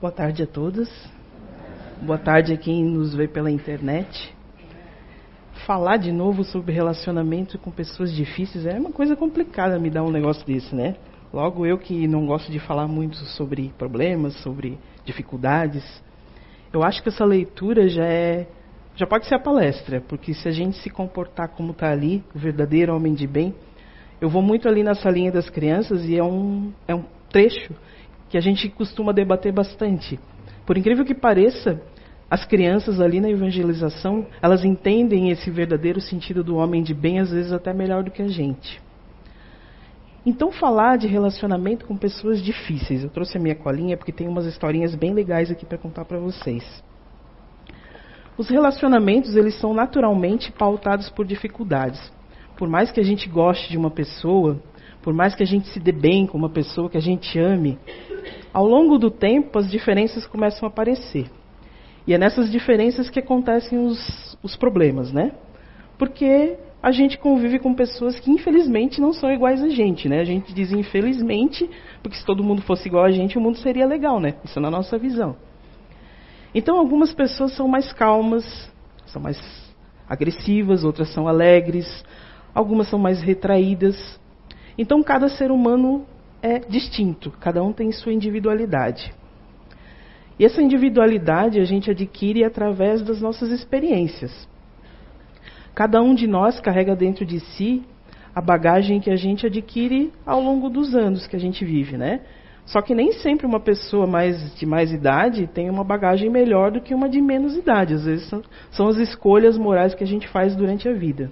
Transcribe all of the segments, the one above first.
Boa tarde a todos. Boa tarde a quem nos vê pela internet. Falar de novo sobre relacionamento com pessoas difíceis é uma coisa complicada me dar um negócio desse, né? Logo eu que não gosto de falar muito sobre problemas, sobre dificuldades. Eu acho que essa leitura já é já pode ser a palestra, porque se a gente se comportar como está ali, o verdadeiro homem de bem, eu vou muito ali nessa linha das crianças e é um, é um trecho que a gente costuma debater bastante. Por incrível que pareça, as crianças ali na evangelização, elas entendem esse verdadeiro sentido do homem de bem, às vezes até melhor do que a gente. Então, falar de relacionamento com pessoas difíceis. Eu trouxe a minha colinha porque tem umas historinhas bem legais aqui para contar para vocês. Os relacionamentos, eles são naturalmente pautados por dificuldades. Por mais que a gente goste de uma pessoa, por mais que a gente se dê bem com uma pessoa que a gente ame, ao longo do tempo as diferenças começam a aparecer. E é nessas diferenças que acontecem os, os problemas, né? Porque a gente convive com pessoas que infelizmente não são iguais a gente, né? A gente diz infelizmente, porque se todo mundo fosse igual a gente, o mundo seria legal, né? Isso é na nossa visão. Então algumas pessoas são mais calmas, são mais agressivas, outras são alegres, algumas são mais retraídas. Então cada ser humano é distinto, cada um tem sua individualidade. E essa individualidade a gente adquire através das nossas experiências. Cada um de nós carrega dentro de si a bagagem que a gente adquire ao longo dos anos que a gente vive, né? Só que nem sempre uma pessoa mais, de mais idade tem uma bagagem melhor do que uma de menos idade. Às vezes são, são as escolhas morais que a gente faz durante a vida.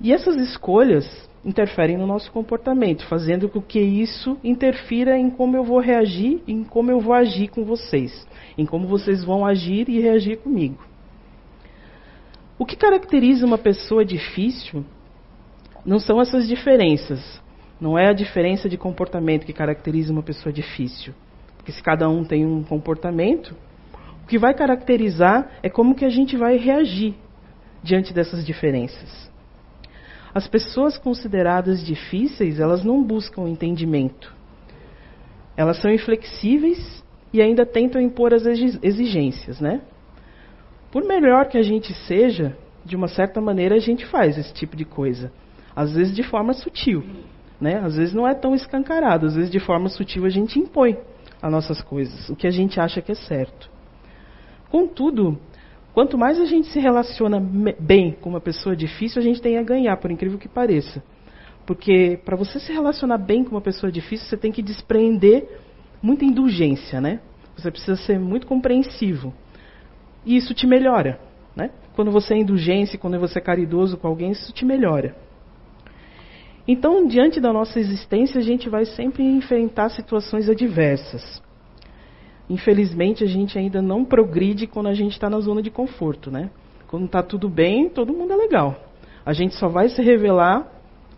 E essas escolhas interferem no nosso comportamento, fazendo com que isso interfira em como eu vou reagir, em como eu vou agir com vocês, em como vocês vão agir e reagir comigo. O que caracteriza uma pessoa difícil não são essas diferenças. Não é a diferença de comportamento que caracteriza uma pessoa difícil. Porque se cada um tem um comportamento, o que vai caracterizar é como que a gente vai reagir diante dessas diferenças. As pessoas consideradas difíceis, elas não buscam entendimento. Elas são inflexíveis e ainda tentam impor as exigências, né? Por melhor que a gente seja, de uma certa maneira a gente faz esse tipo de coisa. Às vezes de forma sutil. Né? Às vezes não é tão escancarado, às vezes de forma sutil a gente impõe as nossas coisas, o que a gente acha que é certo. Contudo, quanto mais a gente se relaciona bem com uma pessoa difícil, a gente tem a ganhar, por incrível que pareça. Porque para você se relacionar bem com uma pessoa difícil, você tem que despreender muita indulgência, né? Você precisa ser muito compreensivo. E isso te melhora. Né? Quando você é indulgente, quando você é caridoso com alguém, isso te melhora. Então, diante da nossa existência, a gente vai sempre enfrentar situações adversas. Infelizmente, a gente ainda não progride quando a gente está na zona de conforto. Né? Quando está tudo bem, todo mundo é legal. A gente só vai se revelar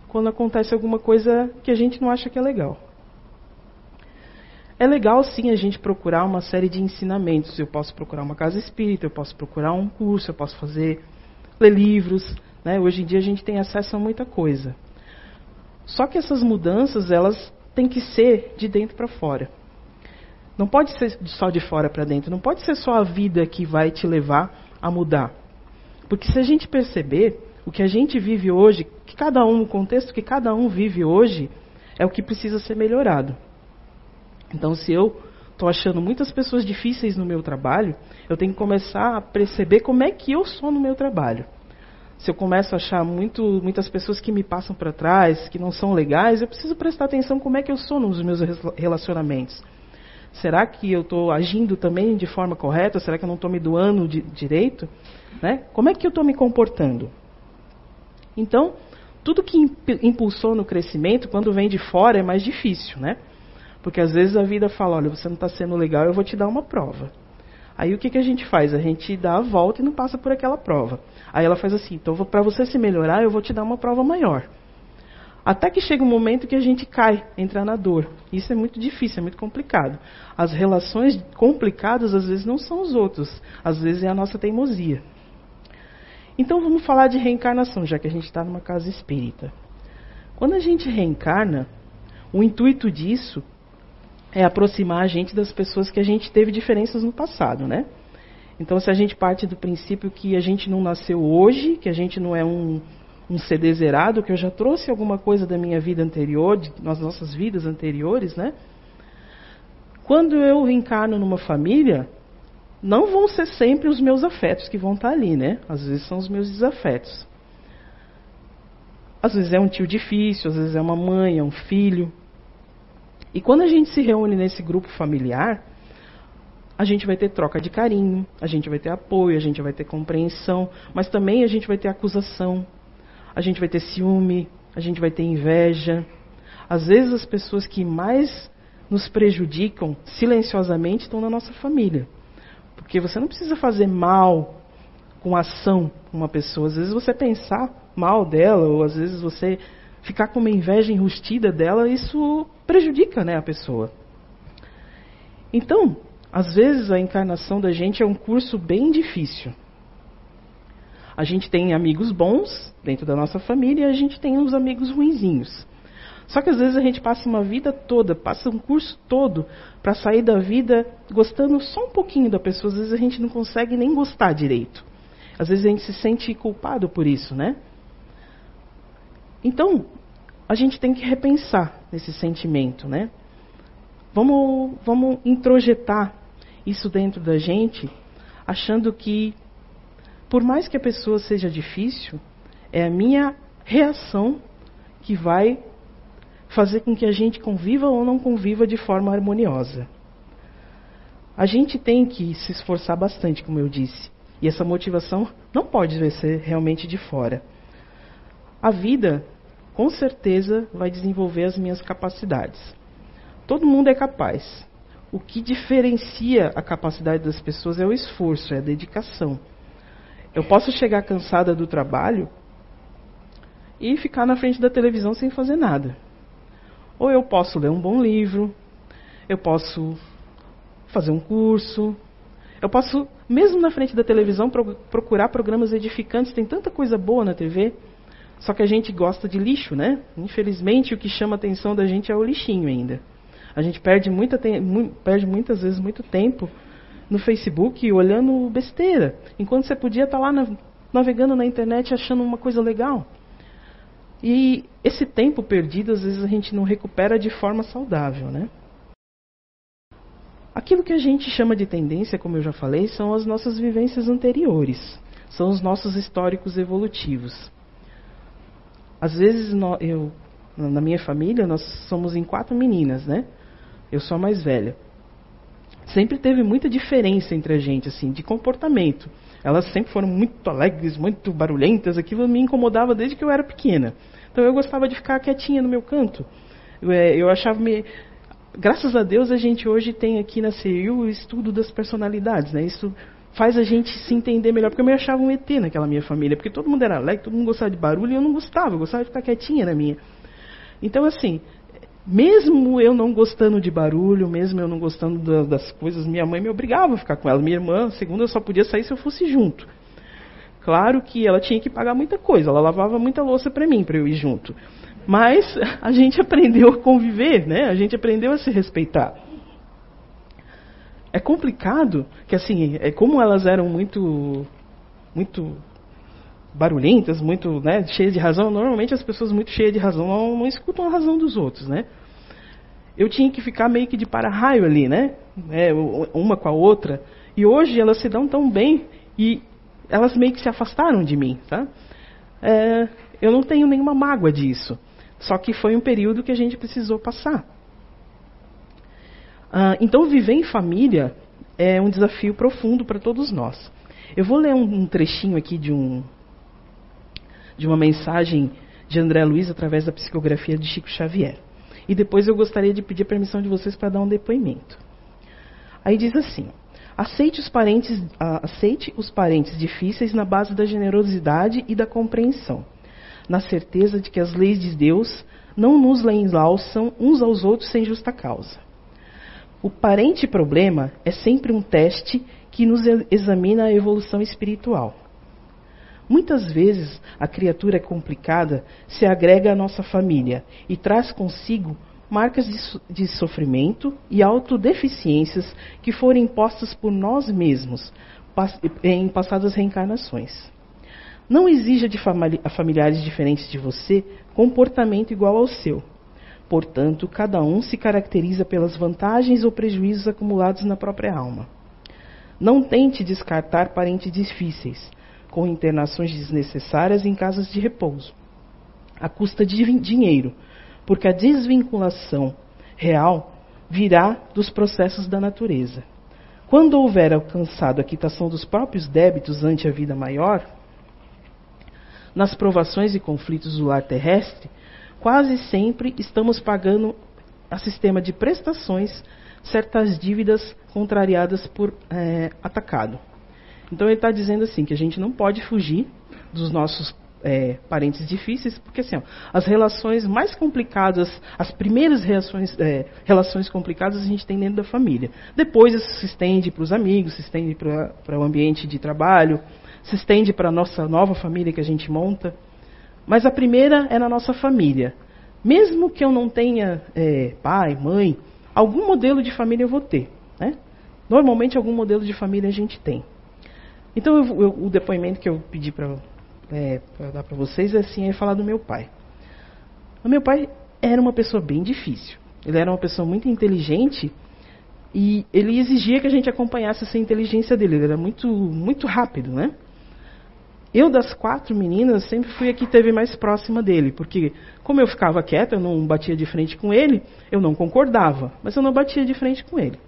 quando acontece alguma coisa que a gente não acha que é legal. É legal sim a gente procurar uma série de ensinamentos. Eu posso procurar uma casa espírita, eu posso procurar um curso, eu posso fazer ler livros. Né? Hoje em dia a gente tem acesso a muita coisa. Só que essas mudanças elas têm que ser de dentro para fora. Não pode ser só de fora para dentro. Não pode ser só a vida que vai te levar a mudar. Porque se a gente perceber o que a gente vive hoje, que cada um, o contexto que cada um vive hoje, é o que precisa ser melhorado. Então, se eu estou achando muitas pessoas difíceis no meu trabalho, eu tenho que começar a perceber como é que eu sou no meu trabalho. Se eu começo a achar muito, muitas pessoas que me passam para trás, que não são legais, eu preciso prestar atenção como é que eu sou nos meus relacionamentos. Será que eu estou agindo também de forma correta? Será que eu não estou me doando de, direito? Né? Como é que eu estou me comportando? Então, tudo que impulsou no crescimento, quando vem de fora, é mais difícil, né? Porque às vezes a vida fala, olha, você não está sendo legal, eu vou te dar uma prova. Aí o que, que a gente faz? A gente dá a volta e não passa por aquela prova. Aí ela faz assim, então para você se melhorar, eu vou te dar uma prova maior. Até que chega um momento que a gente cai, entra na dor. Isso é muito difícil, é muito complicado. As relações complicadas às vezes não são os outros, às vezes é a nossa teimosia. Então vamos falar de reencarnação, já que a gente está numa casa espírita. Quando a gente reencarna, o intuito disso é aproximar a gente das pessoas que a gente teve diferenças no passado, né? Então, se a gente parte do princípio que a gente não nasceu hoje, que a gente não é um, um CD zerado, que eu já trouxe alguma coisa da minha vida anterior, de, nas nossas vidas anteriores, né? Quando eu reencarno numa família, não vão ser sempre os meus afetos que vão estar ali, né? Às vezes são os meus desafetos. Às vezes é um tio difícil, às vezes é uma mãe, é um filho. E quando a gente se reúne nesse grupo familiar, a gente vai ter troca de carinho, a gente vai ter apoio, a gente vai ter compreensão, mas também a gente vai ter acusação, a gente vai ter ciúme, a gente vai ter inveja. Às vezes as pessoas que mais nos prejudicam silenciosamente estão na nossa família. Porque você não precisa fazer mal com ação com uma pessoa. Às vezes você pensar mal dela, ou às vezes você ficar com uma inveja enrustida dela, isso prejudica né, a pessoa. Então, às vezes a encarnação da gente é um curso bem difícil. A gente tem amigos bons dentro da nossa família e a gente tem uns amigos ruinzinhos. Só que às vezes a gente passa uma vida toda, passa um curso todo para sair da vida gostando só um pouquinho da pessoa. Às vezes a gente não consegue nem gostar direito. Às vezes a gente se sente culpado por isso, né? Então, a gente tem que repensar esse sentimento, né? Vamos, vamos introjetar isso dentro da gente, achando que, por mais que a pessoa seja difícil, é a minha reação que vai fazer com que a gente conviva ou não conviva de forma harmoniosa. A gente tem que se esforçar bastante, como eu disse, e essa motivação não pode ser realmente de fora. A vida, com certeza, vai desenvolver as minhas capacidades. Todo mundo é capaz. O que diferencia a capacidade das pessoas é o esforço, é a dedicação. Eu posso chegar cansada do trabalho e ficar na frente da televisão sem fazer nada. Ou eu posso ler um bom livro, eu posso fazer um curso, eu posso, mesmo na frente da televisão, pro procurar programas edificantes. Tem tanta coisa boa na TV, só que a gente gosta de lixo, né? Infelizmente, o que chama a atenção da gente é o lixinho ainda. A gente perde, muita perde muitas vezes muito tempo no Facebook olhando besteira, enquanto você podia estar lá na, navegando na internet achando uma coisa legal. E esse tempo perdido, às vezes, a gente não recupera de forma saudável, né? Aquilo que a gente chama de tendência, como eu já falei, são as nossas vivências anteriores, são os nossos históricos evolutivos. Às vezes, eu, na minha família, nós somos em quatro meninas, né? Eu sou a mais velha. Sempre teve muita diferença entre a gente, assim, de comportamento. Elas sempre foram muito alegres, muito barulhentas, aquilo me incomodava desde que eu era pequena. Então eu gostava de ficar quietinha no meu canto. Eu, é, eu achava me graças a Deus a gente hoje tem aqui na CEU o estudo das personalidades, né? Isso faz a gente se entender melhor, porque eu me achava um ET naquela minha família, porque todo mundo era alegre, todo mundo gostava de barulho e eu não gostava, eu gostava de ficar quietinha na minha. Então assim, mesmo eu não gostando de barulho, mesmo eu não gostando das coisas, minha mãe me obrigava a ficar com ela. Minha irmã, segunda, só podia sair se eu fosse junto. Claro que ela tinha que pagar muita coisa, ela lavava muita louça para mim, para eu ir junto. Mas a gente aprendeu a conviver, né? A gente aprendeu a se respeitar. É complicado que assim, é como elas eram muito muito barulhentas, muito né, cheias de razão. Normalmente as pessoas muito cheias de razão não, não escutam a razão dos outros, né? Eu tinha que ficar meio que de para-raio ali, né? É, uma com a outra. E hoje elas se dão tão bem e elas meio que se afastaram de mim, tá? É, eu não tenho nenhuma mágoa disso. Só que foi um período que a gente precisou passar. Ah, então, viver em família é um desafio profundo para todos nós. Eu vou ler um, trechinho aqui de um, de uma mensagem de André Luiz através da psicografia de Chico Xavier. E depois eu gostaria de pedir permissão de vocês para dar um depoimento. Aí diz assim: aceite os parentes, aceite os parentes difíceis na base da generosidade e da compreensão, na certeza de que as leis de Deus não nos enlaçam uns aos outros sem justa causa. O parente problema é sempre um teste que nos examina a evolução espiritual. Muitas vezes a criatura complicada se agrega à nossa família e traz consigo marcas de, de sofrimento e autodeficiências que foram impostas por nós mesmos em passadas reencarnações. Não exija de familiares diferentes de você comportamento igual ao seu. Portanto, cada um se caracteriza pelas vantagens ou prejuízos acumulados na própria alma. Não tente descartar parentes difíceis, com internações desnecessárias em casas de repouso, à custa de dinheiro, porque a desvinculação real virá dos processos da natureza. Quando houver alcançado a quitação dos próprios débitos ante a vida maior, nas provações e conflitos do lar terrestre, quase sempre estamos pagando a sistema de prestações certas dívidas contrariadas por é, atacado. Então ele está dizendo assim que a gente não pode fugir dos nossos é, parentes difíceis, porque assim, ó, as relações mais complicadas, as primeiras reações, é, relações complicadas a gente tem dentro da família. Depois isso se estende para os amigos, se estende para o ambiente de trabalho, se estende para a nossa nova família que a gente monta. Mas a primeira é na nossa família. Mesmo que eu não tenha é, pai, mãe, algum modelo de família eu vou ter. Né? Normalmente algum modelo de família a gente tem. Então eu, eu, o depoimento que eu pedi para é, dar para vocês é assim, é falar do meu pai. O meu pai era uma pessoa bem difícil. Ele era uma pessoa muito inteligente e ele exigia que a gente acompanhasse essa inteligência dele. Ele era muito, muito rápido, né? Eu, das quatro meninas, sempre fui a que teve mais próxima dele, porque como eu ficava quieta, eu não batia de frente com ele, eu não concordava, mas eu não batia de frente com ele.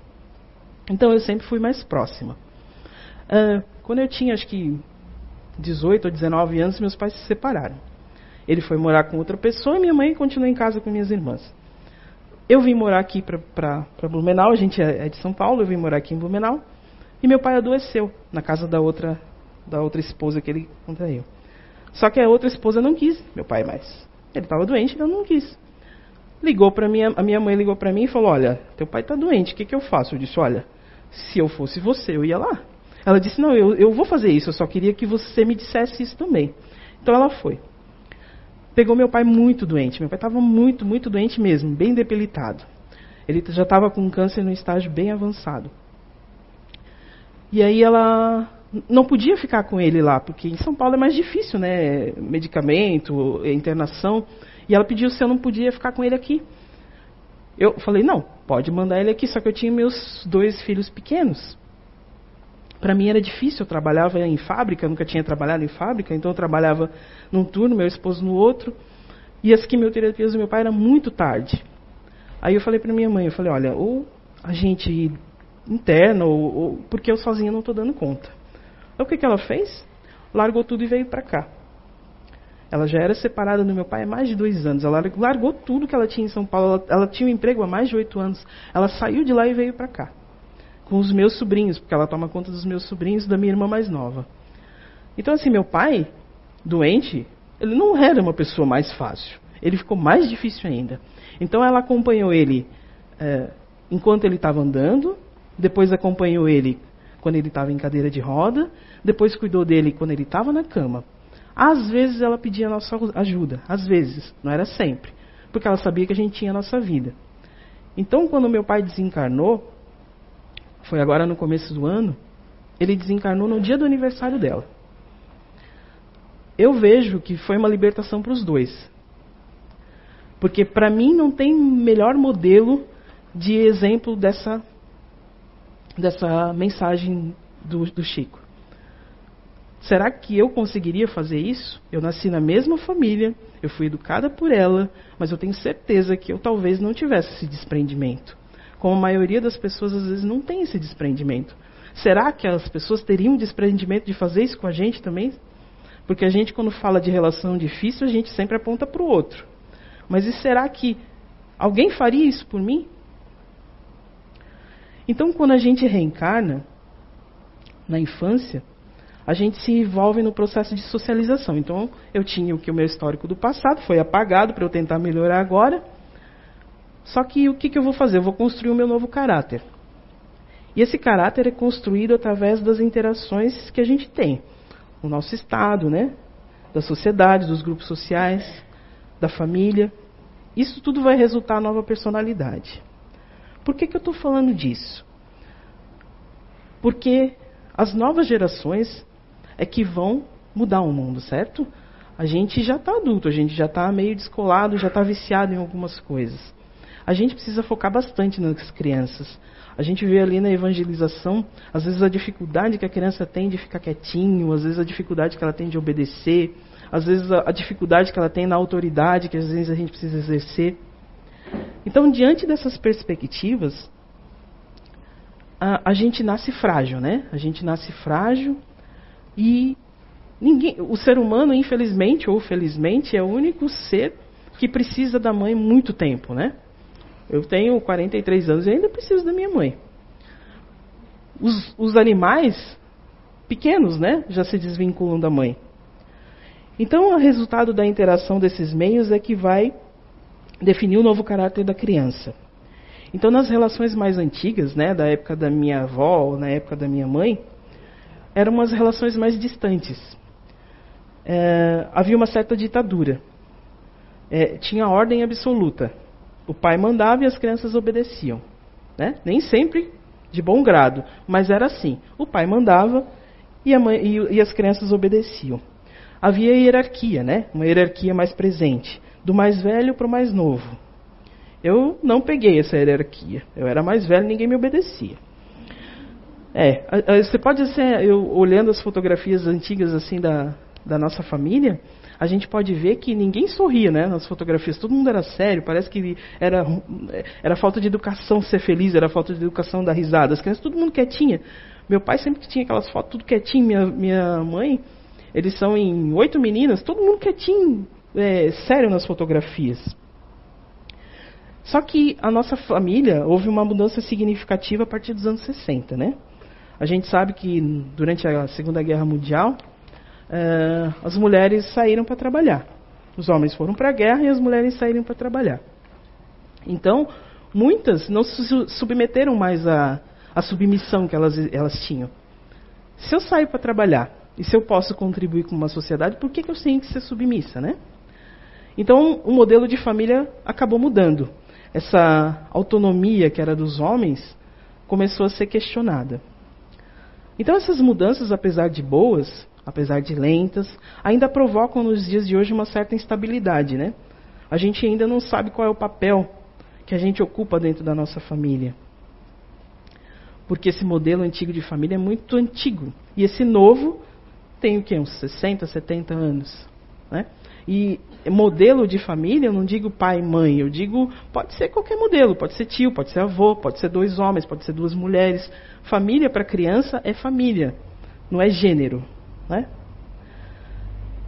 Então eu sempre fui mais próxima. Uh, quando eu tinha, acho que 18 ou 19 anos, meus pais se separaram. Ele foi morar com outra pessoa e minha mãe continuou em casa com minhas irmãs. Eu vim morar aqui para Blumenau, a gente é, é de São Paulo, eu vim morar aqui em Blumenau. E meu pai adoeceu na casa da outra, da outra esposa que ele contraiu. Só que a outra esposa não quis meu pai mais. Ele estava doente, então não quis. Ligou para minha, a minha mãe ligou para mim e falou: "Olha, teu pai está doente, o que, que eu faço?" Eu disse: "Olha, se eu fosse você, eu ia lá. Ela disse: Não, eu, eu vou fazer isso, eu só queria que você me dissesse isso também. Então ela foi. Pegou meu pai muito doente. Meu pai estava muito, muito doente mesmo, bem debilitado. Ele já estava com câncer no estágio bem avançado. E aí ela não podia ficar com ele lá, porque em São Paulo é mais difícil, né? Medicamento, internação. E ela pediu se eu não podia ficar com ele aqui. Eu falei, não, pode mandar ele aqui, só que eu tinha meus dois filhos pequenos. Para mim era difícil, eu trabalhava em fábrica, nunca tinha trabalhado em fábrica, então eu trabalhava num turno, meu esposo no outro, e as quimioterapias do meu pai eram muito tarde. Aí eu falei para minha mãe, eu falei, olha, ou a gente interna, ou, ou porque eu sozinha não estou dando conta. Então o que, que ela fez? Largou tudo e veio para cá. Ela já era separada do meu pai há mais de dois anos. Ela largou tudo que ela tinha em São Paulo. Ela, ela tinha um emprego há mais de oito anos. Ela saiu de lá e veio para cá com os meus sobrinhos, porque ela toma conta dos meus sobrinhos e da minha irmã mais nova. Então, assim, meu pai, doente, ele não era uma pessoa mais fácil. Ele ficou mais difícil ainda. Então, ela acompanhou ele é, enquanto ele estava andando, depois acompanhou ele quando ele estava em cadeira de roda, depois cuidou dele quando ele estava na cama. Às vezes ela pedia nossa ajuda, às vezes, não era sempre, porque ela sabia que a gente tinha a nossa vida. Então, quando meu pai desencarnou, foi agora no começo do ano, ele desencarnou no dia do aniversário dela. Eu vejo que foi uma libertação para os dois. Porque para mim não tem melhor modelo de exemplo dessa, dessa mensagem do, do Chico. Será que eu conseguiria fazer isso? Eu nasci na mesma família, eu fui educada por ela, mas eu tenho certeza que eu talvez não tivesse esse desprendimento como a maioria das pessoas às vezes não tem esse desprendimento. Será que as pessoas teriam desprendimento de fazer isso com a gente também? Porque a gente, quando fala de relação difícil, a gente sempre aponta para o outro. Mas e será que alguém faria isso por mim? Então, quando a gente reencarna, na infância, a gente se envolve no processo de socialização. Então, eu tinha o que o meu histórico do passado foi apagado para eu tentar melhorar agora. Só que o que, que eu vou fazer? Eu vou construir o meu novo caráter. E esse caráter é construído através das interações que a gente tem. O nosso Estado, né? da sociedade, dos grupos sociais, da família. isso tudo vai resultar em nova personalidade. Por que, que eu estou falando disso? Porque as novas gerações é que vão mudar o mundo, certo? A gente já está adulto, a gente já está meio descolado, já está viciado em algumas coisas. A gente precisa focar bastante nas crianças. A gente vê ali na evangelização, às vezes a dificuldade que a criança tem de ficar quietinho, às vezes a dificuldade que ela tem de obedecer, às vezes a, a dificuldade que ela tem na autoridade que às vezes a gente precisa exercer. Então, diante dessas perspectivas, a, a gente nasce frágil, né? A gente nasce frágil e ninguém, o ser humano, infelizmente ou felizmente, é o único ser que precisa da mãe muito tempo, né? Eu tenho 43 anos e ainda preciso da minha mãe. Os, os animais pequenos, né, já se desvinculam da mãe. Então, o resultado da interação desses meios é que vai definir o novo caráter da criança. Então, nas relações mais antigas, né, da época da minha avó, na época da minha mãe, eram umas relações mais distantes. É, havia uma certa ditadura. É, tinha ordem absoluta. O pai mandava e as crianças obedeciam. Né? Nem sempre de bom grado, mas era assim. O pai mandava e, mãe, e, e as crianças obedeciam. Havia hierarquia, né? uma hierarquia mais presente, do mais velho para o mais novo. Eu não peguei essa hierarquia. Eu era mais velho, ninguém me obedecia. É, você pode ser, eu olhando as fotografias antigas assim da, da nossa família, a gente pode ver que ninguém sorria né, nas fotografias, todo mundo era sério, parece que era, era falta de educação ser feliz, era falta de educação dar risada. As crianças, todo mundo quietinha. Meu pai sempre tinha aquelas fotos tudo quietinho, minha, minha mãe, eles são em oito meninas, todo mundo quietinho, é, sério nas fotografias. Só que a nossa família houve uma mudança significativa a partir dos anos 60, né? A gente sabe que durante a Segunda Guerra Mundial, uh, as mulheres saíram para trabalhar. Os homens foram para a guerra e as mulheres saíram para trabalhar. Então, muitas não se submeteram mais à, à submissão que elas, elas tinham. Se eu saio para trabalhar e se eu posso contribuir com uma sociedade, por que, que eu tenho que ser submissa, né? Então, o modelo de família acabou mudando. Essa autonomia que era dos homens começou a ser questionada. Então, essas mudanças, apesar de boas, apesar de lentas, ainda provocam nos dias de hoje uma certa instabilidade, né? A gente ainda não sabe qual é o papel que a gente ocupa dentro da nossa família. Porque esse modelo antigo de família é muito antigo. E esse novo tem o quê? Uns 60, 70 anos. Né? E modelo de família, eu não digo pai e mãe, eu digo, pode ser qualquer modelo, pode ser tio, pode ser avô, pode ser dois homens, pode ser duas mulheres. Família para criança é família, não é gênero. Né?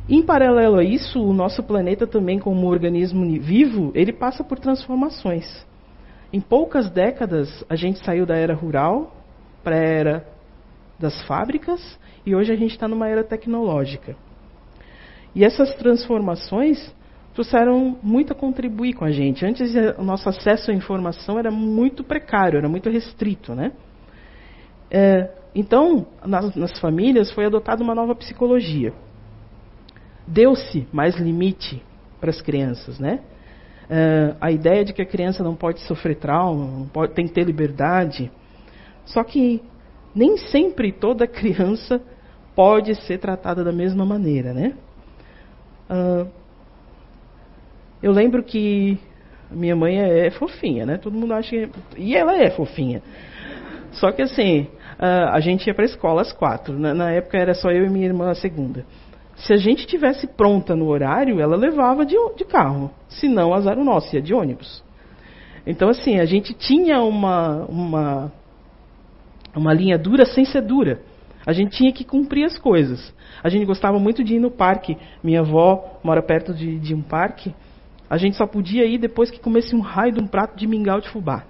Em paralelo a isso, o nosso planeta também, como organismo vivo, ele passa por transformações. Em poucas décadas, a gente saiu da era rural para a era das fábricas e hoje a gente está numa era tecnológica. E essas transformações trouxeram muito a contribuir com a gente. Antes, o nosso acesso à informação era muito precário, era muito restrito, né? É, então, nas, nas famílias foi adotada uma nova psicologia. Deu-se mais limite para as crianças, né? É, a ideia de que a criança não pode sofrer trauma, pode, tem que ter liberdade. Só que nem sempre toda criança pode ser tratada da mesma maneira, né? Uh, eu lembro que minha mãe é, é, fofinha, né? Todo mundo acha que... E ela é fofinha. Só que assim, uh, a gente ia para a escola às quatro. Na, na, época era só eu e minha irmã a segunda. Se a gente tivesse pronta no horário, ela levava de, de carro. Se não, azar o nosso, ia de ônibus. Então, assim, a gente tinha uma, uma, uma linha dura sem ser dura. A gente tinha que cumprir as coisas. A gente gostava muito de ir no parque. Minha avó mora perto de, de um parque. A gente só podia ir depois que comesse um raio de um prato de mingau de fubá.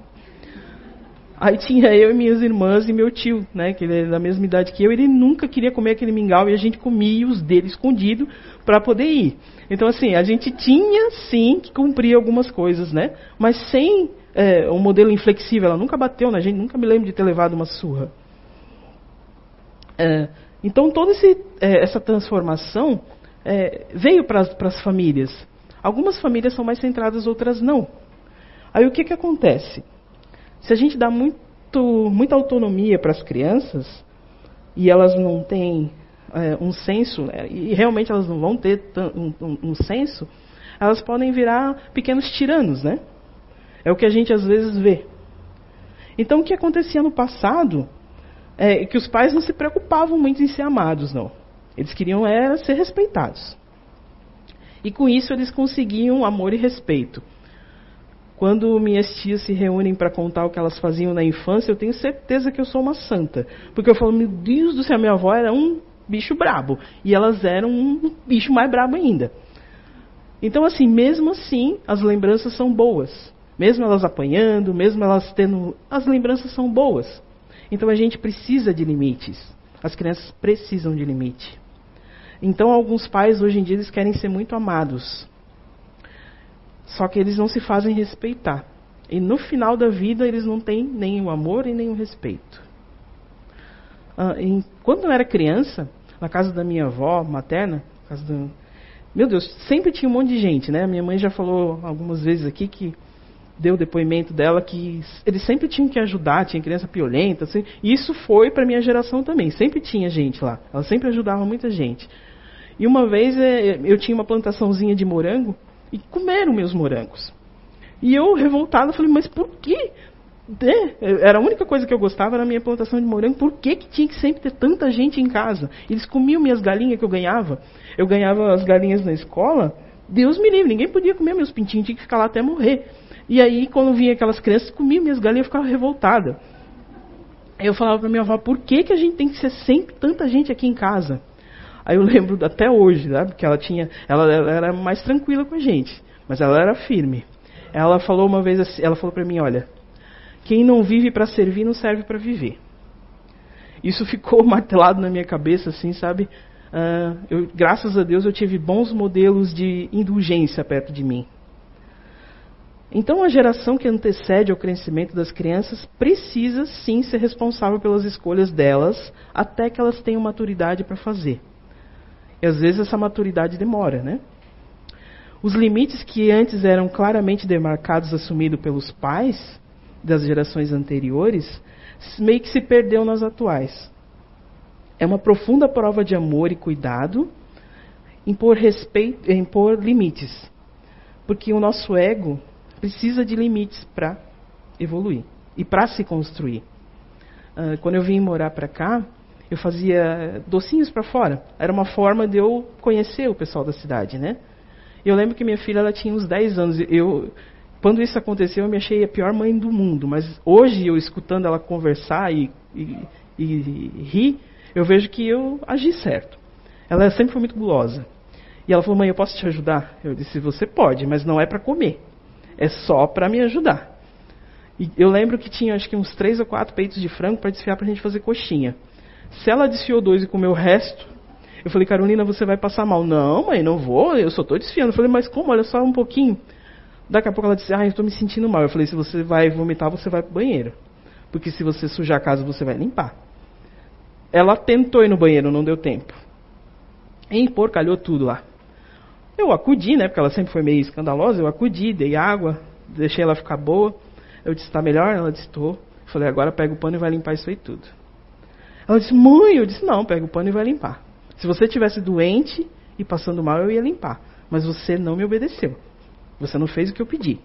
Aí tinha eu e minhas irmãs e meu tio, né, que ele é da mesma idade que eu, ele nunca queria comer aquele mingau e a gente comia os dele escondido para poder ir. Então assim, a gente tinha sim que cumprir algumas coisas, né, mas sem é, um modelo inflexível. Ela nunca bateu na gente, nunca me lembro de ter levado uma surra. É, então toda é, essa transformação é, veio para as famílias. Algumas famílias são mais centradas, outras não. Aí o que, que acontece? Se a gente dá muito, muita autonomia para as crianças e elas não têm é, um senso, é, e realmente elas não vão ter um, um, um senso, elas podem virar pequenos tiranos, né? É o que a gente às vezes vê. Então o que acontecia no passado é que os pais não se preocupavam muito em ser amados, não. Eles queriam era ser respeitados. E com isso eles conseguiam amor e respeito. Quando minhas tias se reúnem para contar o que elas faziam na infância, eu tenho certeza que eu sou uma santa. Porque eu falo, meu Deus do céu, minha avó era um bicho brabo. E elas eram um bicho mais brabo ainda. Então, assim, mesmo assim, as lembranças são boas. Mesmo elas apanhando, mesmo elas tendo. As lembranças são boas. Então a gente precisa de limites. As crianças precisam de limite. Então, alguns pais hoje em dia eles querem ser muito amados. Só que eles não se fazem respeitar. E no final da vida eles não têm nem o amor e nem o respeito. Ah, em, quando eu era criança, na casa da minha avó materna, casa do, meu Deus, sempre tinha um monte de gente, né? Minha mãe já falou algumas vezes aqui que deu depoimento dela que eles sempre tinham que ajudar, tinha criança piolenta, assim, e isso foi para minha geração também. Sempre tinha gente lá, ela sempre ajudava muita gente. E uma vez é, eu tinha uma plantaçãozinha de morango e comeram meus morangos. E eu, revoltada, falei, mas por que? Era a única coisa que eu gostava era a minha plantação de morango. Por que, que tinha que sempre ter tanta gente em casa? Eles comiam minhas galinhas que eu ganhava. Eu ganhava as galinhas na escola. Deus me livre, ninguém podia comer meus pintinhos, tinha que ficar lá até morrer. E aí, quando vinha aquelas crianças, comiam minhas galinhas, eu ficava revoltada. Eu falava para minha avó, por que, que a gente tem que ser sempre tanta gente aqui em casa? Aí eu lembro até hoje, né, porque ela tinha, ela, ela era mais tranquila com a gente, mas ela era firme. Ela falou uma vez assim, ela falou para mim, olha, quem não vive para servir não serve para viver. Isso ficou martelado na minha cabeça, assim, sabe? Uh, eu, graças a Deus eu tive bons modelos de indulgência perto de mim. Então a geração que antecede ao crescimento das crianças precisa sim ser responsável pelas escolhas delas até que elas tenham maturidade para fazer. E às vezes essa maturidade demora, né? Os limites que antes eram claramente demarcados, assumidos pelos pais das gerações anteriores, meio que se perdeu nas atuais. É uma profunda prova de amor e cuidado impor respeito, impor limites, porque o nosso ego precisa de limites para evoluir e para se construir. Uh, quando eu vim morar para cá, eu fazia docinhos para fora. Era uma forma de eu conhecer o pessoal da cidade, né? Eu lembro que minha filha ela tinha uns 10 anos. Eu, quando isso aconteceu, eu me achei a pior mãe do mundo. Mas hoje, eu escutando ela conversar e, e, e rir, eu vejo que eu agi certo. Ela sempre foi muito gulosa. E ela falou, mãe, eu posso te ajudar? Eu disse, você pode, mas não é para comer. É só para me ajudar. E eu lembro que tinha acho que uns três ou quatro peitos de frango para desfiar para a gente fazer coxinha. Se ela desfiou dois e comeu o resto, eu falei, Carolina, você vai passar mal. Não, mãe, não vou, eu só estou desfiando. Eu falei, mas como? Olha só um pouquinho. Daqui a pouco ela disse, ah, eu estou me sentindo mal. Eu falei, se você vai vomitar, você vai para o banheiro. Porque se você sujar a casa, você vai limpar. Ela tentou ir no banheiro, não deu tempo. E porcalhou tudo lá. Eu acudi, né, porque ela sempre foi meio escandalosa, eu acudi, dei água, deixei ela ficar boa. Eu disse, está melhor? Ela disse, estou. Falei, agora pega o pano e vai limpar isso aí tudo. Ela disse, mãe, eu disse, não, pega o pano e vai limpar. Se você tivesse doente e passando mal, eu ia limpar. Mas você não me obedeceu. Você não fez o que eu pedi.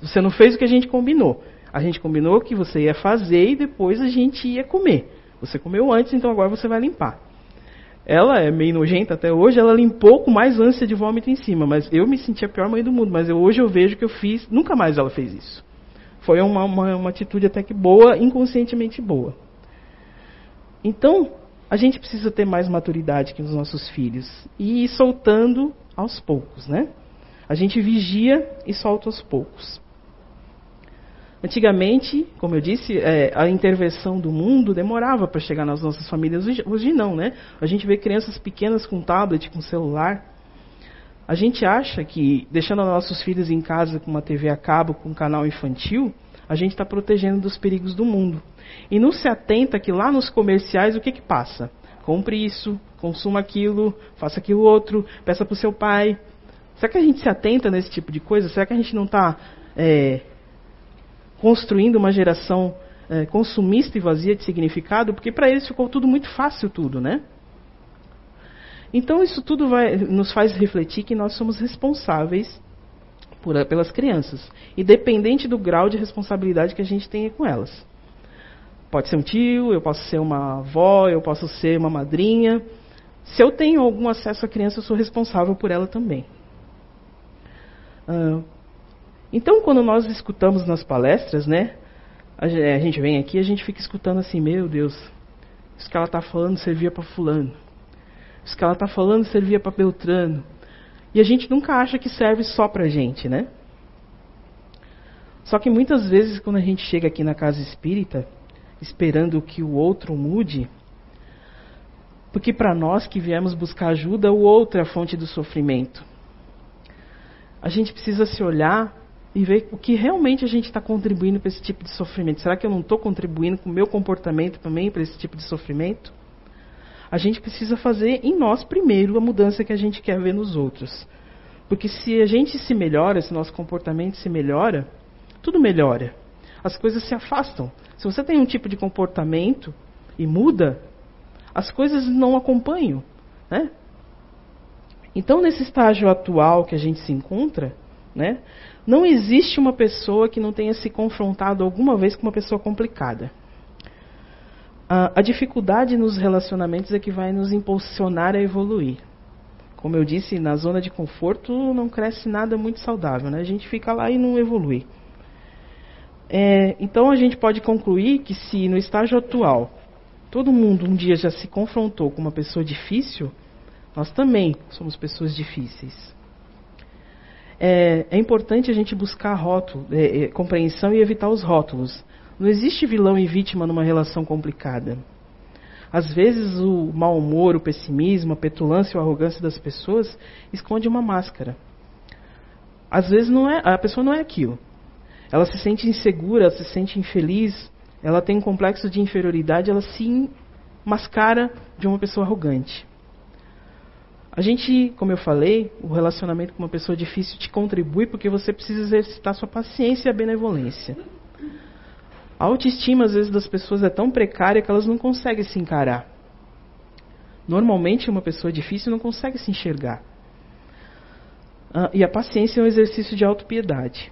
Você não fez o que a gente combinou. A gente combinou que você ia fazer e depois a gente ia comer. Você comeu antes, então agora você vai limpar. Ela é meio nojenta até hoje, ela limpou com mais ânsia de vômito em cima, mas eu me senti a pior mãe do mundo. Mas eu, hoje eu vejo que eu fiz, nunca mais ela fez isso. Foi uma, uma, uma atitude até que boa, inconscientemente boa. Então, a gente precisa ter mais maturidade que os nossos filhos e ir soltando aos poucos, né? A gente vigia e solta aos poucos. Antigamente, como eu disse, é, a intervenção do mundo demorava para chegar nas nossas famílias. Hoje, hoje, não, né? A gente vê crianças pequenas com tablet, com celular. A gente acha que deixando nossos filhos em casa com uma TV a cabo, com um canal infantil, a gente está protegendo dos perigos do mundo. E não se atenta que lá nos comerciais o que, que passa? Compre isso, consuma aquilo, faça aquilo outro, peça para o seu pai. Será que a gente se atenta nesse tipo de coisa? Será que a gente não está é, construindo uma geração é, consumista e vazia de significado? Porque para eles ficou tudo muito fácil, tudo, né? Então isso tudo vai, nos faz refletir que nós somos responsáveis por, pelas crianças, independente do grau de responsabilidade que a gente tenha com elas. Pode ser um tio, eu posso ser uma avó, eu posso ser uma madrinha. Se eu tenho algum acesso à criança, eu sou responsável por ela também. Uh, então, quando nós escutamos nas palestras, né, a gente vem aqui, a gente fica escutando assim, meu Deus, isso que ela está falando servia para fulano. Isso que ela está falando servia para Beltrano. E a gente nunca acha que serve só para a gente, né? Só que muitas vezes, quando a gente chega aqui na casa espírita, esperando que o outro mude, porque para nós que viemos buscar ajuda, o outro é a fonte do sofrimento. A gente precisa se olhar e ver o que realmente a gente está contribuindo para esse tipo de sofrimento. Será que eu não estou contribuindo com o meu comportamento também para esse tipo de sofrimento? A gente precisa fazer em nós primeiro a mudança que a gente quer ver nos outros. Porque se a gente se melhora, se nosso comportamento se melhora, tudo melhora. As coisas se afastam. Se você tem um tipo de comportamento e muda, as coisas não acompanham. Né? Então, nesse estágio atual que a gente se encontra, né, não existe uma pessoa que não tenha se confrontado alguma vez com uma pessoa complicada. A, a dificuldade nos relacionamentos é que vai nos impulsionar a evoluir. Como eu disse, na zona de conforto não cresce nada muito saudável, né? a gente fica lá e não evolui. É, então a gente pode concluir que se no estágio atual todo mundo um dia já se confrontou com uma pessoa difícil, nós também somos pessoas difíceis. É, é importante a gente buscar rótulo, é, é, compreensão e evitar os rótulos. Não existe vilão e vítima numa relação complicada. Às vezes o mau humor, o pessimismo, a petulância ou a arrogância das pessoas esconde uma máscara. Às vezes não é, a pessoa não é aquilo. Ela se sente insegura, ela se sente infeliz, ela tem um complexo de inferioridade, ela se mascara de uma pessoa arrogante. A gente, como eu falei, o relacionamento com uma pessoa difícil te contribui porque você precisa exercitar sua paciência e a benevolência. A autoestima, às vezes, das pessoas é tão precária que elas não conseguem se encarar. Normalmente, uma pessoa difícil não consegue se enxergar. Uh, e a paciência é um exercício de autopiedade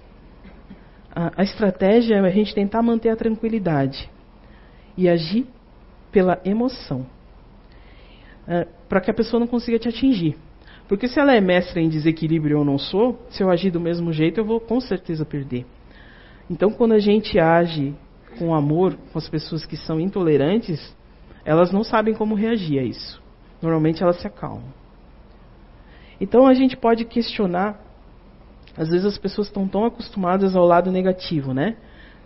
a, a estratégia é a gente tentar manter a tranquilidade e agir pela emoção. É, para que a pessoa não consiga te atingir. Porque se ela é mestra em desequilíbrio ou não sou, se eu agir do mesmo jeito, eu vou com certeza perder. Então, quando a gente age com amor com as pessoas que são intolerantes, elas não sabem como reagir a isso. Normalmente elas se acalmam. Então a gente pode questionar às vezes as pessoas estão tão acostumadas ao lado negativo, né?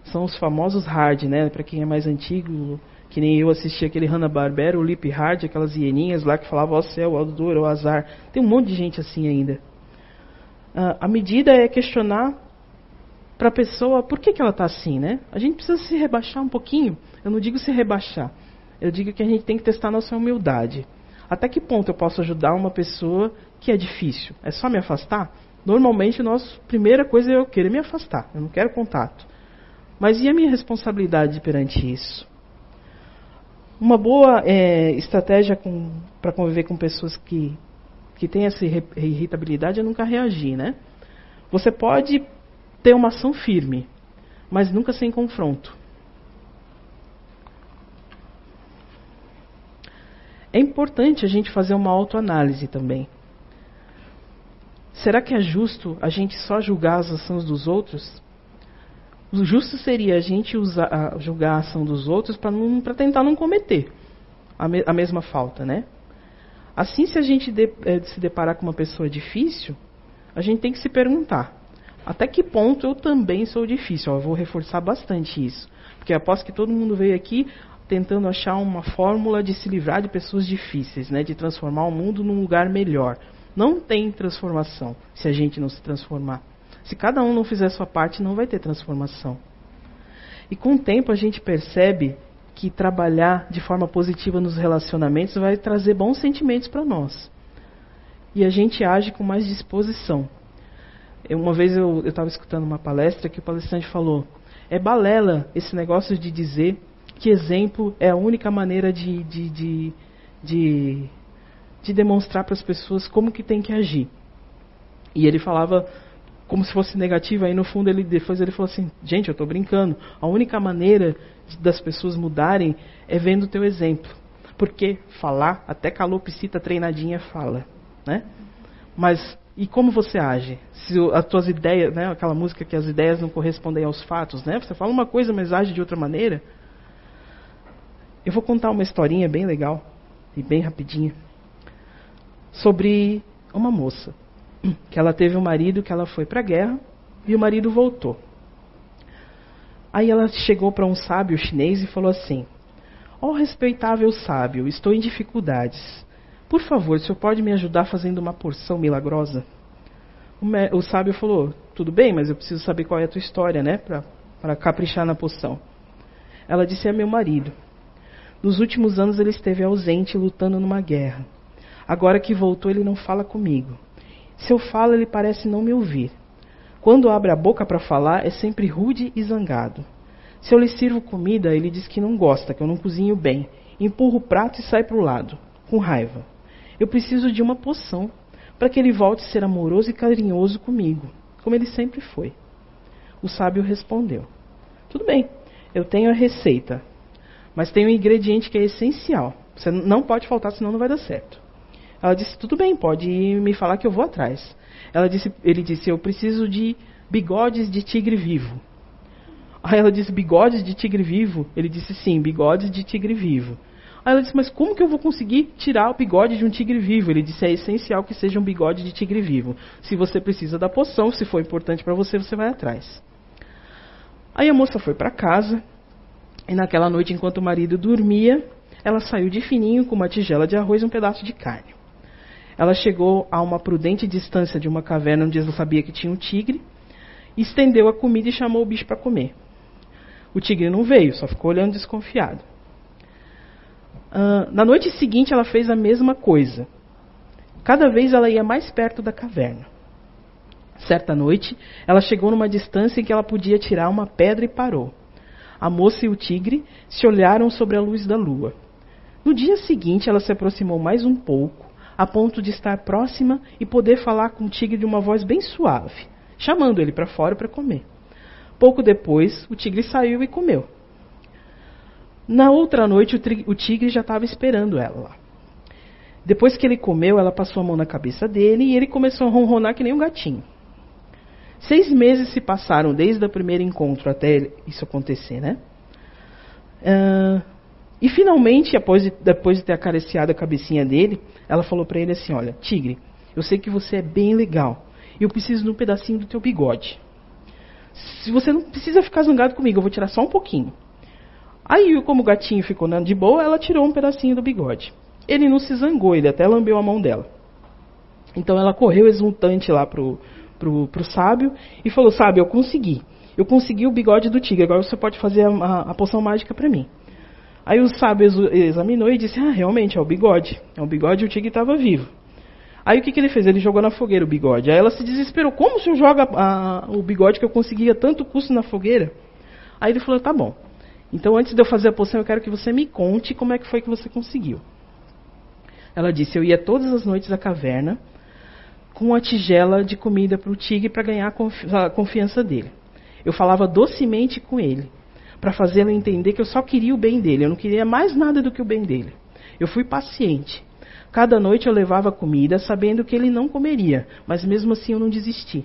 São os famosos hard, né? Para quem é mais antigo, que nem eu assisti aquele Hanna-Barbera, o Lip Hard, aquelas hieninhas lá que falavam, ó céu, ó dor, ó azar. Tem um monte de gente assim ainda. Uh, a medida é questionar para a pessoa por que, que ela está assim, né? A gente precisa se rebaixar um pouquinho. Eu não digo se rebaixar. Eu digo que a gente tem que testar nossa humildade. Até que ponto eu posso ajudar uma pessoa que é difícil? É só me afastar? Normalmente, a primeira coisa é eu querer me afastar, eu não quero contato. Mas e a minha responsabilidade perante isso? Uma boa é, estratégia para conviver com pessoas que, que têm essa irritabilidade é nunca reagir, né? Você pode ter uma ação firme, mas nunca sem confronto. É importante a gente fazer uma autoanálise também. Será que é justo a gente só julgar as ações dos outros? O justo seria a gente usar, julgar a ação dos outros para tentar não cometer a, me, a, mesma falta, né? Assim, se a gente de, é, se deparar com uma pessoa difícil, a gente tem que se perguntar: até que ponto eu também sou difícil? Ó, eu vou reforçar bastante isso, porque aposto que todo mundo veio aqui tentando achar uma fórmula de se livrar de pessoas difíceis, né? De transformar o mundo num lugar melhor. Não tem transformação se a gente não se transformar. Se cada um não fizer sua parte, não vai ter transformação. E com o tempo a gente percebe que trabalhar de forma positiva nos relacionamentos vai trazer bons sentimentos para nós. e a gente age com mais disposição. Eu, uma vez eu estava escutando uma palestra que o palestrante falou: é balela esse negócio de dizer que exemplo é a única maneira de, de, de, de, de demonstrar para as pessoas como que tem que agir. E ele falava como se fosse negativo, aí no fundo ele depois ele falou assim: "Gente, eu estou brincando. A única maneira das pessoas mudarem é vendo o teu exemplo. Porque falar, até calopsita treinadinha fala, né? Mas e como você age? Se as tuas ideias, né, aquela música que as ideias não correspondem aos fatos, né? Você fala uma coisa, mas age de outra maneira. Eu vou contar uma historinha bem legal e bem rapidinha sobre uma moça que ela teve um marido que ela foi para a guerra e o marido voltou. Aí ela chegou para um sábio chinês e falou assim: Ó oh, respeitável sábio, estou em dificuldades. Por favor, o senhor pode me ajudar fazendo uma porção milagrosa? O, sábio falou: Tudo bem, mas eu preciso saber qual é a tua história, né? Para caprichar na poção. Ela disse: É meu marido. Nos últimos anos ele esteve ausente lutando numa guerra. Agora que voltou, ele não fala comigo. Se eu falo, ele parece não me ouvir. Quando abre a boca para falar, é sempre rude e zangado. Se eu lhe sirvo comida, ele diz que não gosta, que eu não cozinho bem. Empurra o prato e sai para o lado, com raiva. Eu preciso de uma poção para que ele volte a ser amoroso e carinhoso comigo, como ele sempre foi. O sábio respondeu: Tudo bem, eu tenho a receita, mas tem um ingrediente que é essencial. Você não pode faltar, senão não vai dar certo. Ela disse: Tudo bem, pode me falar que eu vou atrás. Ela disse, ele disse: Eu preciso de bigodes de tigre vivo. Aí ela disse: Bigodes de tigre vivo? Ele disse: Sim, bigodes de tigre vivo. Aí ela disse: Mas como que eu vou conseguir tirar o bigode de um tigre vivo? Ele disse: É essencial que seja um bigode de tigre vivo. Se você precisa da poção, se for importante para você, você vai atrás. Aí a moça foi para casa e naquela noite, enquanto o marido dormia, ela saiu de fininho com uma tigela de arroz e um pedaço de carne. Ela chegou a uma prudente distância de uma caverna onde ela sabia que tinha um tigre, estendeu a comida e chamou o bicho para comer. O tigre não veio, só ficou olhando desconfiado. Uh, na noite seguinte, ela fez a mesma coisa. Cada vez ela ia mais perto da caverna. Certa noite, ela chegou numa distância em que ela podia tirar uma pedra e parou. A moça e o tigre se olharam sobre a luz da lua. No dia seguinte, ela se aproximou mais um pouco a ponto de estar próxima e poder falar com o tigre de uma voz bem suave, chamando ele para fora para comer. Pouco depois, o tigre saiu e comeu. Na outra noite, o tigre já estava esperando ela lá. Depois que ele comeu, ela passou a mão na cabeça dele e ele começou a ronronar que nem um gatinho. Seis meses se passaram desde o primeiro encontro até isso acontecer, né? Uh, e finalmente, depois de, depois de ter acariciado a cabecinha dele, ela falou para ele assim: Olha, tigre, eu sei que você é bem legal. E eu preciso de um pedacinho do teu bigode. Se você não precisa ficar zangado comigo, eu vou tirar só um pouquinho. Aí, como o gatinho ficou de boa, ela tirou um pedacinho do bigode. Ele não se zangou, ele até lambeu a mão dela. Então ela correu exultante lá pro, pro, pro sábio e falou: Sábio, eu consegui. Eu consegui o bigode do tigre, agora você pode fazer a, a, a poção mágica para mim. Aí o sábio examinou e disse: Ah, realmente, é o bigode. É o bigode e o tigre estava vivo. Aí o que, que ele fez? Ele jogou na fogueira o bigode. Aí ela se desesperou: Como o senhor joga a, o bigode que eu conseguia tanto custo na fogueira? Aí ele falou: Tá bom. Então antes de eu fazer a poção, eu quero que você me conte como é que foi que você conseguiu. Ela disse: Eu ia todas as noites à caverna com a tigela de comida para o tigre para ganhar a confiança dele. Eu falava docemente com ele para fazê-lo entender que eu só queria o bem dele, eu não queria mais nada do que o bem dele. Eu fui paciente. Cada noite eu levava comida, sabendo que ele não comeria, mas mesmo assim eu não desisti.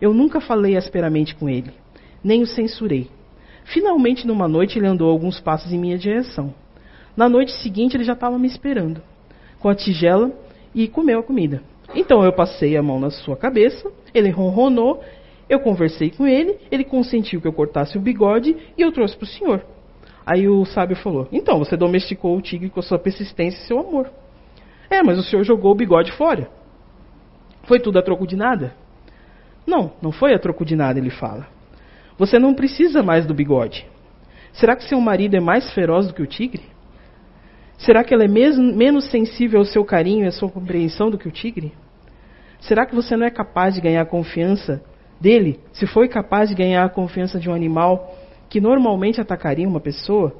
Eu nunca falei asperamente com ele, nem o censurei. Finalmente, numa noite, ele andou alguns passos em minha direção. Na noite seguinte, ele já estava me esperando, com a tigela, e comeu a comida. Então eu passei a mão na sua cabeça, ele ronronou eu conversei com ele, ele consentiu que eu cortasse o bigode e eu trouxe para o senhor. Aí o sábio falou: Então, você domesticou o tigre com sua persistência e seu amor. É, mas o senhor jogou o bigode fora. Foi tudo a troco de nada? Não, não foi a troco de nada, ele fala. Você não precisa mais do bigode. Será que seu marido é mais feroz do que o tigre? Será que ela é mesmo, menos sensível ao seu carinho e à sua compreensão do que o tigre? Será que você não é capaz de ganhar confiança dele? Se foi capaz de ganhar a confiança de um animal que normalmente atacaria uma pessoa?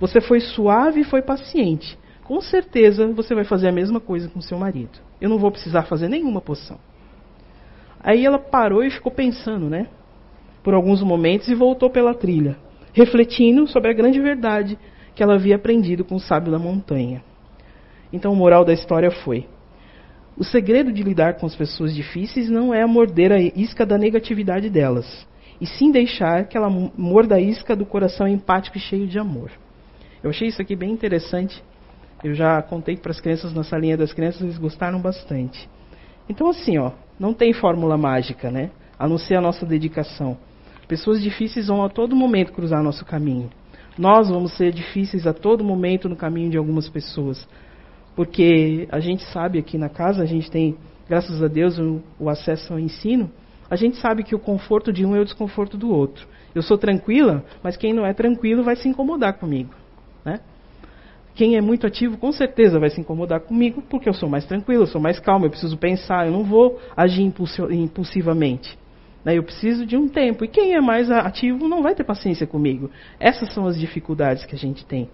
Você foi suave e foi paciente. Com certeza você vai fazer a mesma coisa com seu marido. Eu não vou precisar fazer nenhuma poção. Aí ela parou e ficou pensando, né? Por alguns momentos e voltou pela trilha, refletindo sobre a grande verdade que ela havia aprendido com o sábio da montanha. Então, o moral da história foi: o segredo de lidar com as pessoas difíceis não é morder a isca da negatividade delas, e sim deixar que ela morda a isca do coração empático e cheio de amor. Eu achei isso aqui bem interessante. Eu já contei para as crianças na salinha das crianças, eles gostaram bastante. Então, assim, ó, não tem fórmula mágica, né? A não ser a nossa dedicação. Pessoas difíceis vão a todo momento cruzar nosso caminho. Nós vamos ser difíceis a todo momento no caminho de algumas pessoas. Porque a gente sabe aqui na casa, a gente tem, graças a Deus, o, o acesso ao ensino. A gente sabe que o conforto de um é o desconforto do outro. Eu sou tranquila, mas quem não é tranquilo vai se incomodar comigo. Né? Quem é muito ativo, com certeza vai se incomodar comigo, porque eu sou mais tranquilo, eu sou mais calmo, eu preciso pensar, eu não vou agir impulsivamente. Né? Eu preciso de um tempo. E quem é mais ativo não vai ter paciência comigo. Essas são as dificuldades que a gente tem.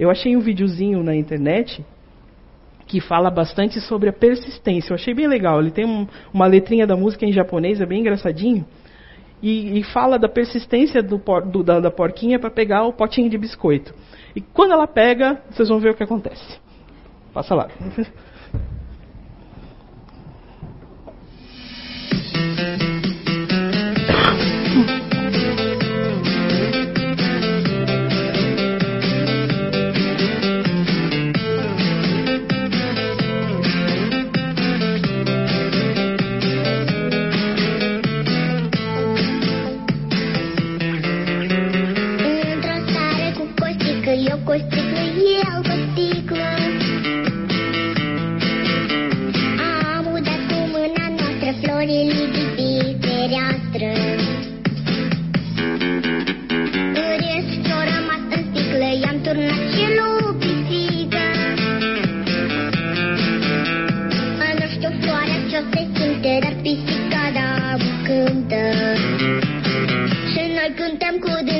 Eu achei um videozinho na internet que fala bastante sobre a persistência. Eu achei bem legal. Ele tem um, uma letrinha da música em japonês, é bem engraçadinho. E, e fala da persistência do, do, da, da porquinha para pegar o potinho de biscoito. E quando ela pega, vocês vão ver o que acontece. Passa lá. cơm tờ sẽ nói cơm tắm của đêm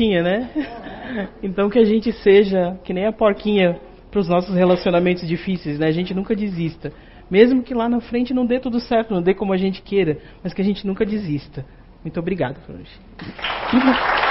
bonitinha, né? Então que a gente seja que nem a porquinha para os nossos relacionamentos difíceis, né? A gente nunca desista. Mesmo que lá na frente não dê tudo certo, não dê como a gente queira, mas que a gente nunca desista. Muito obrigado, Franji.